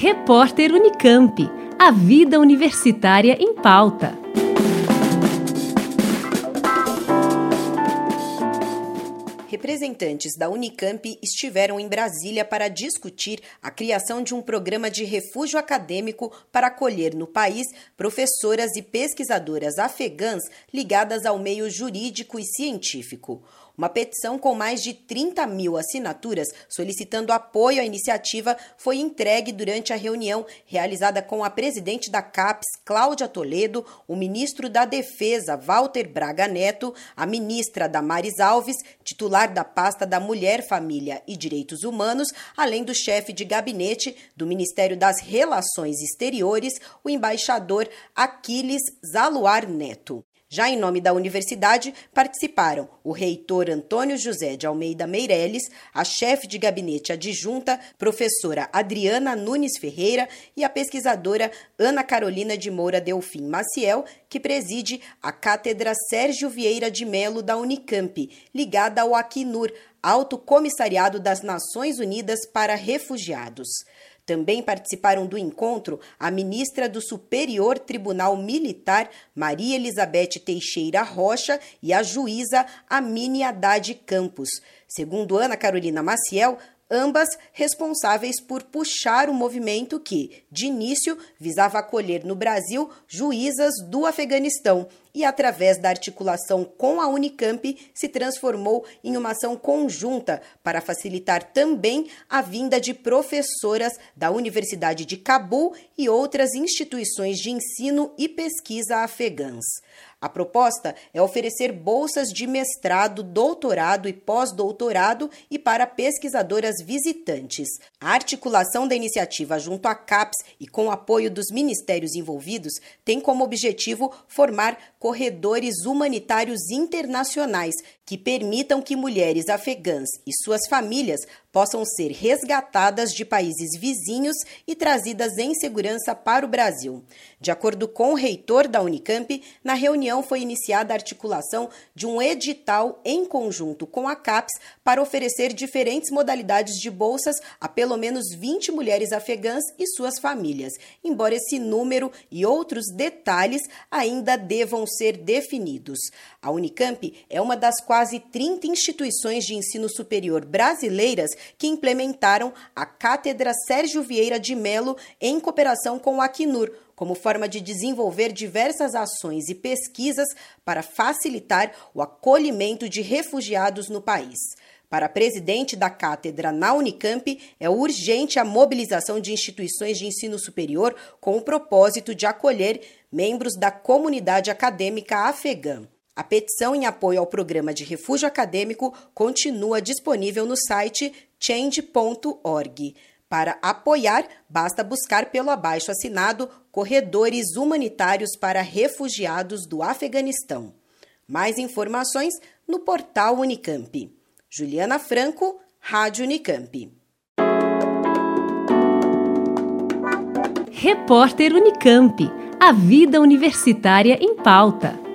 Repórter Unicamp. A vida universitária em pauta. Representantes da Unicamp estiveram em Brasília para discutir a criação de um programa de refúgio acadêmico para acolher no país professoras e pesquisadoras afegãs ligadas ao meio jurídico e científico. Uma petição com mais de 30 mil assinaturas solicitando apoio à iniciativa foi entregue durante a reunião realizada com a presidente da CAPES, Cláudia Toledo, o ministro da Defesa, Walter Braga Neto, a ministra Damares Alves, titular da pasta da Mulher, Família e Direitos Humanos, além do chefe de gabinete do Ministério das Relações Exteriores, o embaixador Aquiles Zaluar Neto. Já em nome da universidade, participaram o reitor Antônio José de Almeida Meirelles, a chefe de gabinete adjunta, professora Adriana Nunes Ferreira e a pesquisadora Ana Carolina de Moura Delfim Maciel, que preside a Cátedra Sérgio Vieira de Melo da Unicamp, ligada ao Acnur, Alto Comissariado das Nações Unidas para Refugiados. Também participaram do encontro a ministra do Superior Tribunal Militar, Maria Elizabeth Teixeira Rocha, e a juíza Amine Haddad Campos. Segundo Ana Carolina Maciel, ambas responsáveis por puxar o movimento que, de início, visava acolher no Brasil juízas do Afeganistão e, através da articulação com a Unicamp, se transformou em uma ação conjunta para facilitar também a vinda de professoras da Universidade de Cabul e outras instituições de ensino e pesquisa afegãs. A proposta é oferecer bolsas de mestrado, doutorado e pós-doutorado e para pesquisadoras visitantes. A articulação da iniciativa junto à CAPES e com o apoio dos ministérios envolvidos tem como objetivo formar corredores humanitários internacionais que permitam que mulheres afegãs e suas famílias possam ser resgatadas de países vizinhos e trazidas em segurança para o Brasil. De acordo com o reitor da Unicamp, na reunião foi iniciada a articulação de um edital em conjunto com a CAPES para oferecer diferentes modalidades de bolsas a pelo menos 20 mulheres afegãs e suas famílias, embora esse número e outros detalhes ainda devam ser definidos. A Unicamp é uma das quase 30 instituições de ensino superior brasileiras que implementaram a Cátedra Sérgio Vieira de Melo em cooperação com o Acnur, como forma de desenvolver diversas ações e pesquisas para facilitar o acolhimento de refugiados no país. Para a presidente da cátedra na Unicamp, é urgente a mobilização de instituições de ensino superior com o propósito de acolher membros da comunidade acadêmica afegã. A petição em apoio ao programa de refúgio acadêmico continua disponível no site change.org. Para apoiar, basta buscar pelo abaixo assinado Corredores Humanitários para Refugiados do Afeganistão. Mais informações no portal Unicamp. Juliana Franco, Rádio Unicamp. Repórter Unicamp. A vida universitária em pauta.